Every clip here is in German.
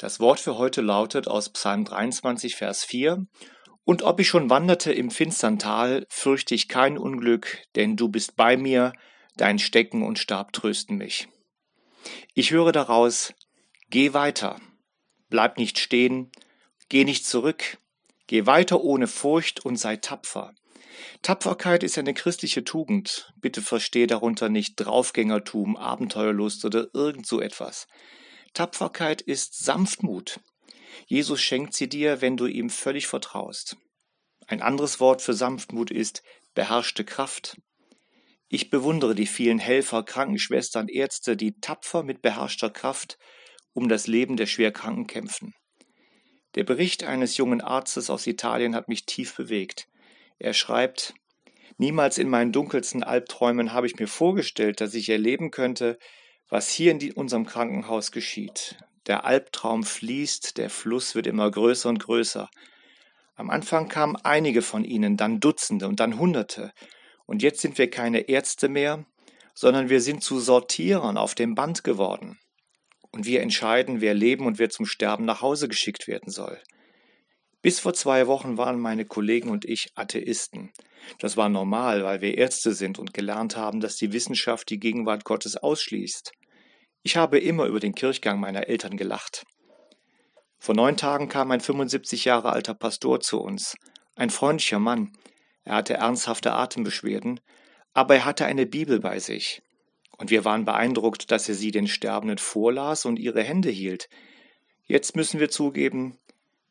Das Wort für heute lautet aus Psalm 23, Vers 4. Und ob ich schon wanderte im finstern Tal, fürchte ich kein Unglück, denn du bist bei mir, dein Stecken und Stab trösten mich. Ich höre daraus, geh weiter, bleib nicht stehen, geh nicht zurück, geh weiter ohne Furcht und sei tapfer. Tapferkeit ist eine christliche Tugend. Bitte verstehe darunter nicht Draufgängertum, Abenteuerlust oder irgend so etwas. Tapferkeit ist Sanftmut. Jesus schenkt sie dir, wenn du ihm völlig vertraust. Ein anderes Wort für Sanftmut ist beherrschte Kraft. Ich bewundere die vielen Helfer, Krankenschwestern, Ärzte, die tapfer mit beherrschter Kraft um das Leben der Schwerkranken kämpfen. Der Bericht eines jungen Arztes aus Italien hat mich tief bewegt. Er schreibt, Niemals in meinen dunkelsten Albträumen habe ich mir vorgestellt, dass ich erleben könnte, was hier in unserem Krankenhaus geschieht. Der Albtraum fließt, der Fluss wird immer größer und größer. Am Anfang kamen einige von ihnen, dann Dutzende und dann Hunderte. Und jetzt sind wir keine Ärzte mehr, sondern wir sind zu Sortierern auf dem Band geworden. Und wir entscheiden, wer leben und wer zum Sterben nach Hause geschickt werden soll. Bis vor zwei Wochen waren meine Kollegen und ich Atheisten. Das war normal, weil wir Ärzte sind und gelernt haben, dass die Wissenschaft die Gegenwart Gottes ausschließt. Ich habe immer über den Kirchgang meiner Eltern gelacht. Vor neun Tagen kam ein 75 Jahre alter Pastor zu uns, ein freundlicher Mann. Er hatte ernsthafte Atembeschwerden, aber er hatte eine Bibel bei sich. Und wir waren beeindruckt, dass er sie den Sterbenden vorlas und ihre Hände hielt. Jetzt müssen wir zugeben,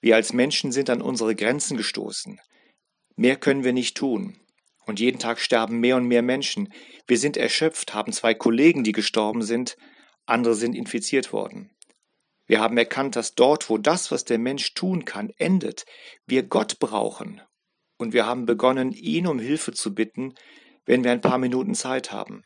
wir als Menschen sind an unsere Grenzen gestoßen. Mehr können wir nicht tun. Und jeden Tag sterben mehr und mehr Menschen. Wir sind erschöpft, haben zwei Kollegen, die gestorben sind, andere sind infiziert worden. Wir haben erkannt, dass dort, wo das, was der Mensch tun kann, endet, wir Gott brauchen. Und wir haben begonnen, ihn um Hilfe zu bitten, wenn wir ein paar Minuten Zeit haben.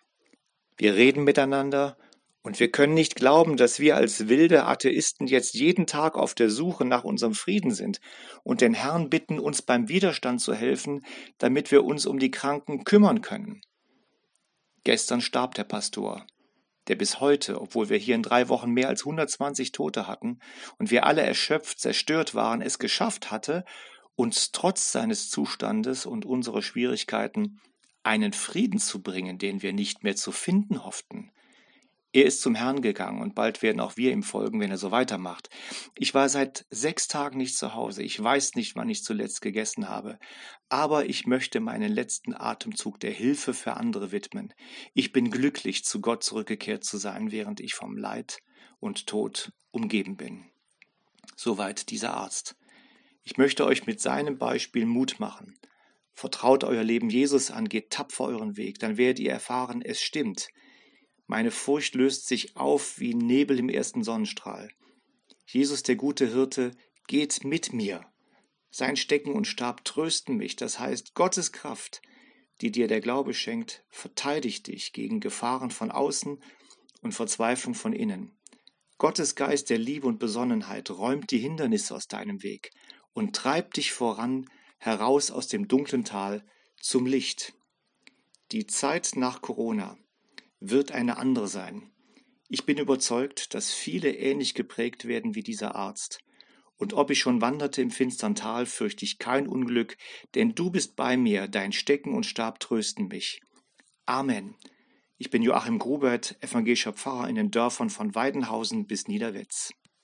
Wir reden miteinander und wir können nicht glauben, dass wir als wilde Atheisten jetzt jeden Tag auf der Suche nach unserem Frieden sind und den Herrn bitten, uns beim Widerstand zu helfen, damit wir uns um die Kranken kümmern können. Gestern starb der Pastor, der bis heute, obwohl wir hier in drei Wochen mehr als 120 Tote hatten und wir alle erschöpft, zerstört waren, es geschafft hatte, uns trotz seines Zustandes und unserer Schwierigkeiten einen Frieden zu bringen, den wir nicht mehr zu finden hofften. Er ist zum Herrn gegangen und bald werden auch wir ihm folgen, wenn er so weitermacht. Ich war seit sechs Tagen nicht zu Hause. Ich weiß nicht, wann ich zuletzt gegessen habe. Aber ich möchte meinen letzten Atemzug der Hilfe für andere widmen. Ich bin glücklich, zu Gott zurückgekehrt zu sein, während ich vom Leid und Tod umgeben bin. Soweit dieser Arzt. Ich möchte euch mit seinem Beispiel Mut machen. Vertraut euer Leben Jesus an, geht tapfer euren Weg, dann werdet ihr erfahren, es stimmt. Meine Furcht löst sich auf wie Nebel im ersten Sonnenstrahl. Jesus, der gute Hirte, geht mit mir. Sein Stecken und Stab trösten mich, das heißt Gottes Kraft, die dir der Glaube schenkt, verteidigt dich gegen Gefahren von außen und Verzweiflung von innen. Gottes Geist der Liebe und Besonnenheit räumt die Hindernisse aus deinem Weg und treibt dich voran heraus aus dem dunklen Tal zum Licht. Die Zeit nach Corona wird eine andere sein. Ich bin überzeugt, dass viele ähnlich geprägt werden wie dieser Arzt. Und ob ich schon wanderte im finstern Tal, fürchte ich kein Unglück, denn du bist bei mir, dein Stecken und Stab trösten mich. Amen. Ich bin Joachim Grubert, evangelischer Pfarrer in den Dörfern von Weidenhausen bis Niederwetz.